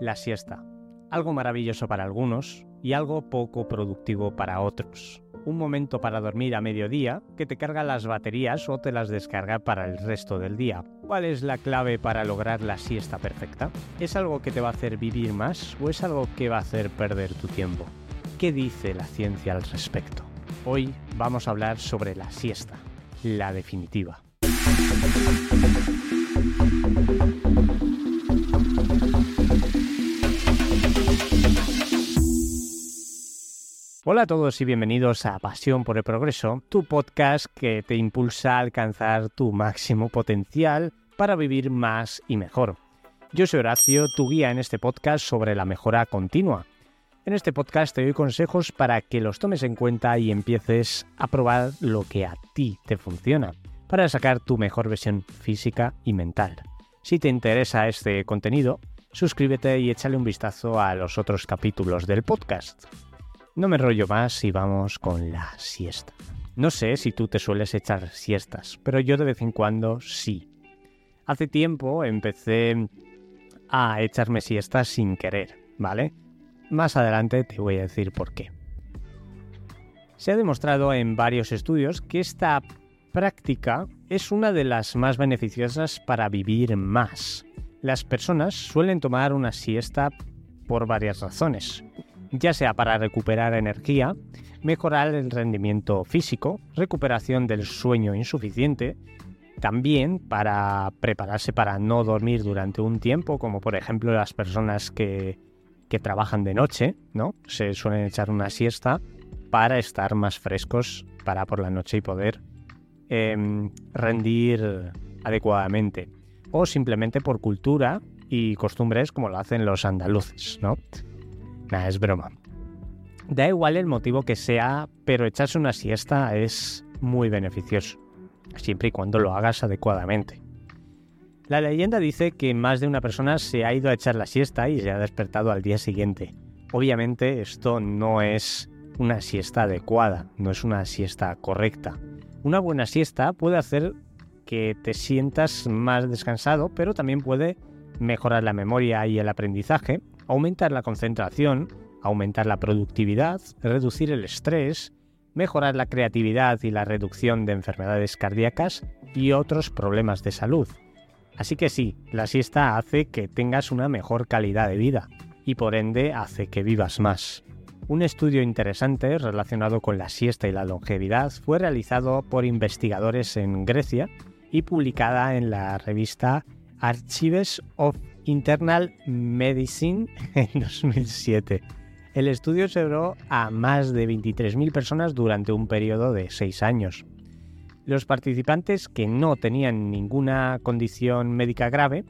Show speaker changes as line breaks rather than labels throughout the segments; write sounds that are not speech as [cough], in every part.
La siesta. Algo maravilloso para algunos y algo poco productivo para otros. Un momento para dormir a mediodía que te carga las baterías o te las descarga para el resto del día. ¿Cuál es la clave para lograr la siesta perfecta? ¿Es algo que te va a hacer vivir más o es algo que va a hacer perder tu tiempo? ¿Qué dice la ciencia al respecto? Hoy vamos a hablar sobre la siesta, la definitiva. Hola a todos y bienvenidos a Pasión por el Progreso, tu podcast que te impulsa a alcanzar tu máximo potencial para vivir más y mejor. Yo soy Horacio, tu guía en este podcast sobre la mejora continua. En este podcast te doy consejos para que los tomes en cuenta y empieces a probar lo que a ti te funciona, para sacar tu mejor versión física y mental. Si te interesa este contenido, suscríbete y échale un vistazo a los otros capítulos del podcast. No me rollo más y vamos con la siesta. No sé si tú te sueles echar siestas, pero yo de vez en cuando sí. Hace tiempo empecé a echarme siestas sin querer, ¿vale? Más adelante te voy a decir por qué. Se ha demostrado en varios estudios que esta práctica es una de las más beneficiosas para vivir más. Las personas suelen tomar una siesta por varias razones ya sea para recuperar energía, mejorar el rendimiento físico, recuperación del sueño insuficiente, también para prepararse para no dormir durante un tiempo, como por ejemplo las personas que, trabajan de noche, ¿no? Se suelen echar una siesta para estar más frescos para por la noche y poder em, rendir adecuadamente. O simplemente por cultura y costumbres como lo hacen los andaluces, ¿no? Nah, es broma. Da igual el motivo que sea, pero echarse una siesta es muy beneficioso, siempre y cuando lo hagas adecuadamente. La leyenda dice que más de una persona se ha ido a echar la siesta y se ha despertado al día siguiente. Obviamente esto no es una siesta adecuada, no es una siesta correcta. Una buena siesta puede hacer que te sientas más descansado, pero también puede mejorar la memoria y el aprendizaje aumentar la concentración, aumentar la productividad, reducir el estrés, mejorar la creatividad y la reducción de enfermedades cardíacas y otros problemas de salud. Así que sí, la siesta hace que tengas una mejor calidad de vida y por ende hace que vivas más. Un estudio interesante relacionado con la siesta y la longevidad fue realizado por investigadores en Grecia y publicada en la revista Archives of Internal Medicine [laughs] en 2007. El estudio observó a más de 23.000 personas durante un periodo de 6 años. Los participantes que no tenían ninguna condición médica grave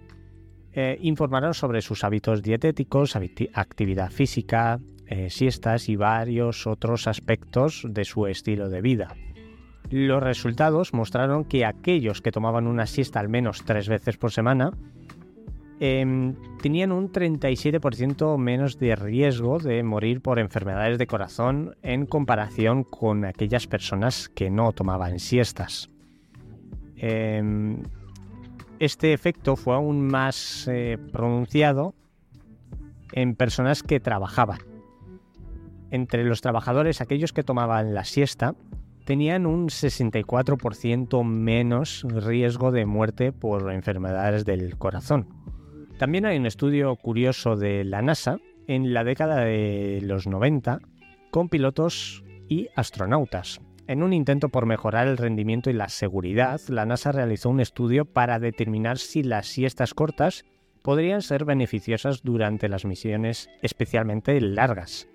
eh, informaron sobre sus hábitos dietéticos, actividad física, eh, siestas y varios otros aspectos de su estilo de vida. Los resultados mostraron que aquellos que tomaban una siesta al menos tres veces por semana Em, tenían un 37% menos de riesgo de morir por enfermedades de corazón en comparación con aquellas personas que no tomaban siestas. Em, este efecto fue aún más eh, pronunciado en personas que trabajaban. Entre los trabajadores, aquellos que tomaban la siesta tenían un 64% menos riesgo de muerte por enfermedades del corazón. También hay un estudio curioso de la NASA en la década de los 90 con pilotos y astronautas. En un intento por mejorar el rendimiento y la seguridad, la NASA realizó un estudio para determinar si las siestas cortas podrían ser beneficiosas durante las misiones especialmente largas.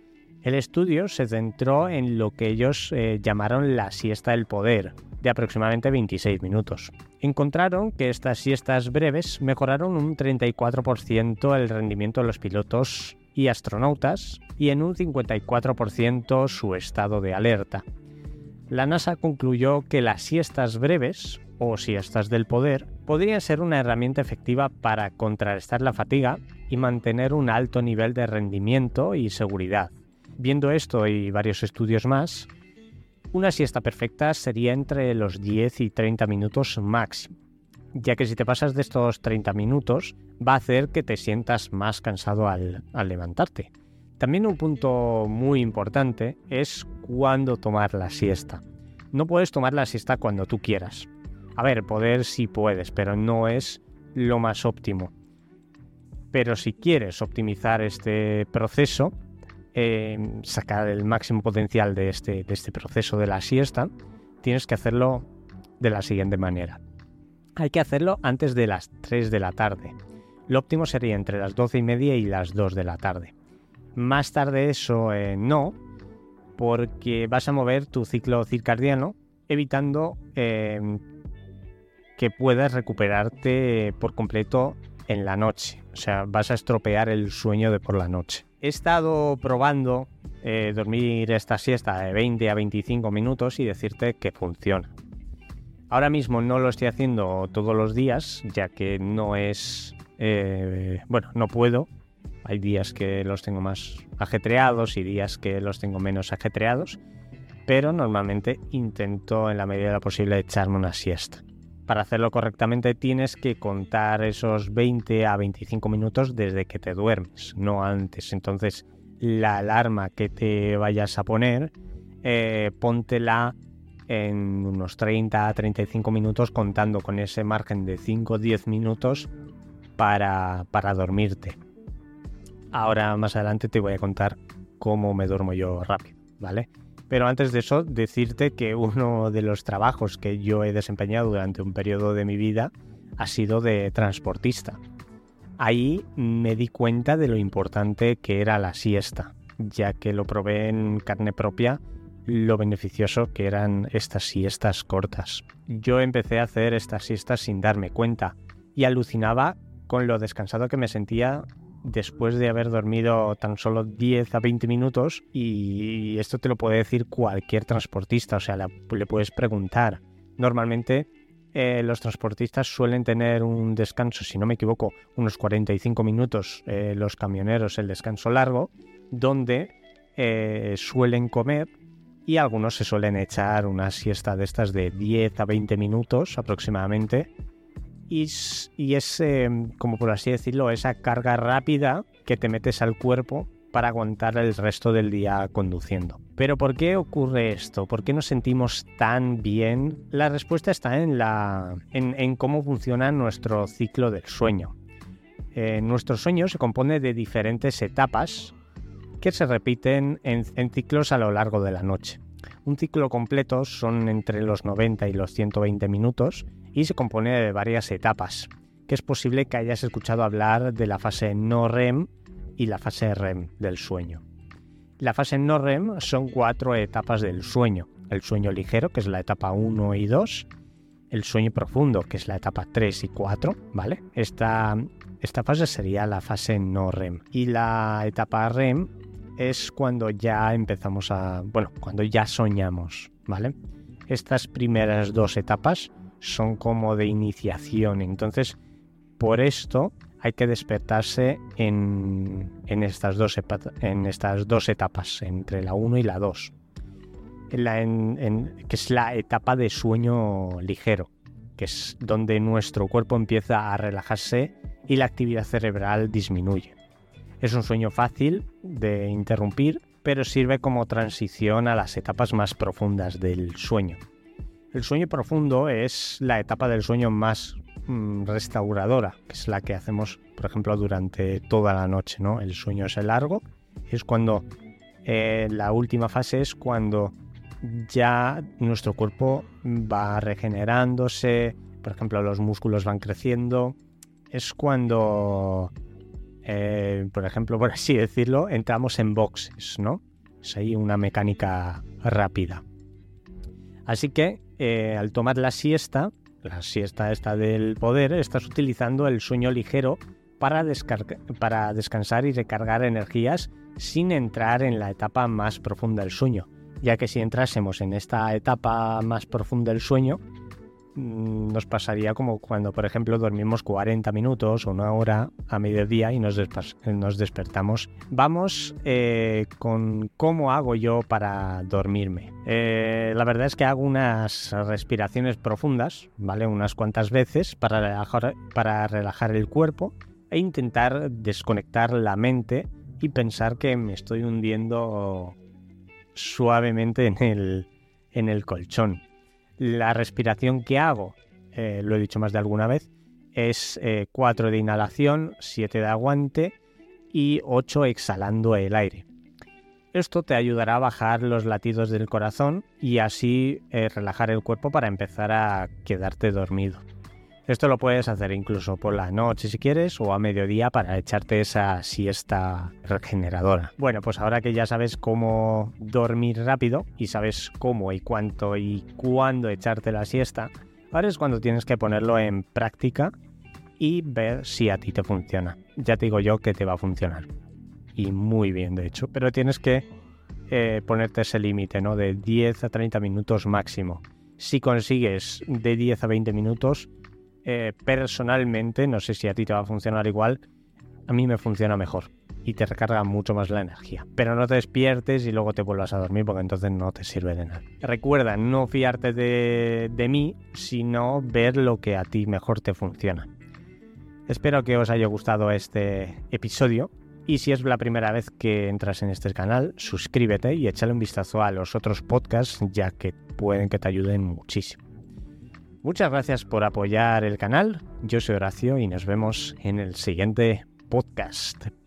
El estudio se centró en lo que ellos eh, llamaron la siesta del poder, de aproximadamente 26 minutos. Encontraron que estas siestas breves mejoraron un 34% el rendimiento de los pilotos y astronautas y en un 54% su estado de alerta. La NASA concluyó que las siestas breves, o siestas del poder, podrían ser una herramienta efectiva para contrarrestar la fatiga y mantener un alto nivel de rendimiento y seguridad. Viendo esto y varios estudios más, una siesta perfecta sería entre los 10 y 30 minutos máximo. ya que si te pasas de estos 30 minutos va a hacer que te sientas más cansado al, al levantarte. También un punto muy importante es cuándo tomar la siesta. No puedes tomar la siesta cuando tú quieras. A ver, poder sí puedes, pero no es lo más óptimo. Pero si quieres optimizar este proceso, sacar el máximo potencial de este, de este proceso de la siesta, tienes que hacerlo de la siguiente manera. Hay que hacerlo antes de las 3 de la tarde. Lo óptimo sería entre las 12 y media y las 2 de la tarde. Más tarde eso eh, no, porque vas a mover tu ciclo circadiano, evitando eh, que puedas recuperarte por completo en la noche. O sea, vas a estropear el sueño de por la noche. He estado probando eh, dormir esta siesta de 20 a 25 minutos y decirte que funciona. Ahora mismo no lo estoy haciendo todos los días, ya que no es... bueno, no puedo, hay días que los tengo más ajetreados y días que los tengo menos ajetreados, pero normalmente intento en la medida de lo posible echarme una siesta. Para hacerlo correctamente tienes que contar esos 20 a 25 minutos desde que te duermes, no antes. Entonces la alarma que te vayas a poner, eh, póntela en unos 30 a 35 minutos contando con ese margen de 5 o 10 minutos para, para dormirte. Ahora más adelante te voy a contar cómo me duermo yo rápido, ¿vale? Pero antes de eso, decirte que uno de los trabajos que yo he desempeñado durante un periodo de mi vida ha sido de transportista. Ahí me di cuenta de lo importante que era la siesta, ya que lo probé en carne propia lo beneficioso que eran estas siestas cortas. Yo empecé a hacer estas siestas sin darme cuenta y alucinaba con lo descansado que me sentía después de haber dormido tan solo 10 a 20 minutos y esto te lo puede decir cualquier transportista, o sea, le puedes preguntar. Normalmente eh, los transportistas suelen tener un descanso, si no me equivoco, unos 45 minutos, eh, los camioneros el descanso largo, donde eh, suelen comer y algunos se suelen echar una siesta de estas de 10 a 20 minutos aproximadamente y, es, em, como por así decirlo, esa carga rápida que te metes al cuerpo para aguantar el resto del día conduciendo. Pero ¿por qué ocurre esto? ¿Por qué nos sentimos tan bien? La respuesta está en, la, en, cómo funciona nuestro ciclo del sueño. Eh, nuestro sueño se compone de diferentes etapas que se repiten en ciclos a lo largo de la noche. Un ciclo completo son entre los 90 y los 120 minutos y se compone de varias etapas, que es posible que hayas escuchado hablar de la fase no REM y la fase REM del sueño. La fase no REM son cuatro etapas del sueño. El sueño ligero, que es la etapa 1 y 2. El sueño profundo, que es la etapa 3 y 4, ¿vale? Esta, esta fase sería la fase no REM. Y la etapa REM es cuando ya empezamos a... Bueno, cuando ya soñamos, ¿vale? Estas primeras dos etapas son como de iniciación. Entonces, por esto hay que despertarse en, estas, dos en estas dos etapas, entre la 1 y la 2, que es la etapa de sueño ligero, que es donde nuestro cuerpo empieza a relajarse y la actividad cerebral disminuye. Es un sueño fácil de interrumpir, pero sirve como transición a las etapas más profundas del sueño. El sueño profundo es la etapa del sueño más mm, restauradora, que es la que hacemos, por ejemplo, durante toda la noche. ¿no? El sueño es el largo, es cuando eh, la última fase es cuando ya nuestro cuerpo va regenerándose, por ejemplo, los músculos van creciendo. Es cuando, eh, por ejemplo, por así decirlo, entramos en boxes, ¿no? Es ahí una mecánica rápida. Así que eh, al tomar la siesta, la siesta esta del poder, estás utilizando el sueño ligero para, para descansar y recargar energías sin entrar en la etapa más profunda del sueño, ya que si entrásemos en esta etapa más profunda del sueño, nos pasaría como cuando, por ejemplo, dormimos 40 minutos o una hora a mediodía y nos, nos despertamos. Vamos eh, con cómo hago yo para dormirme. Eh, la verdad es que hago unas respiraciones profundas, ¿vale? Unas cuantas veces para relajar, para relajar el cuerpo e intentar desconectar la mente y pensar que me estoy hundiendo suavemente en el, en el colchón. La respiración que hago, eh, lo he dicho más de alguna vez, es 4 eh, de inhalación, 7 de aguante y 8 exhalando el aire. Esto te ayudará a bajar los latidos del corazón y así eh, relajar el cuerpo para empezar a quedarte dormido. Esto lo puedes hacer incluso por la noche si quieres o a mediodía para echarte esa siesta regeneradora. Bueno, pues ahora que ya sabes cómo dormir rápido y sabes cómo y cuánto y cuándo echarte la siesta, ahora es cuando tienes que ponerlo en práctica y ver si a ti te funciona. Ya te digo yo que te va a funcionar. Y muy bien, de hecho. Pero tienes que eh, ponerte ese límite, ¿no? De 10 a 30 minutos máximo. Si consigues de 10 a 20 minutos, eh, personalmente, no sé si a ti te va a funcionar igual, a mí me funciona mejor y te recarga mucho más la energía. Pero no te despiertes y luego te vuelvas a dormir porque entonces no te sirve de nada. Recuerda, no fiarte de, de mí, sino ver lo que a ti mejor te funciona. Espero que os haya gustado este episodio y si es la primera vez que entras en este canal, suscríbete y échale un vistazo a los otros podcasts ya que pueden que te ayuden muchísimo. Muchas gracias por apoyar el canal. Yo soy Horacio y nos vemos en el siguiente podcast.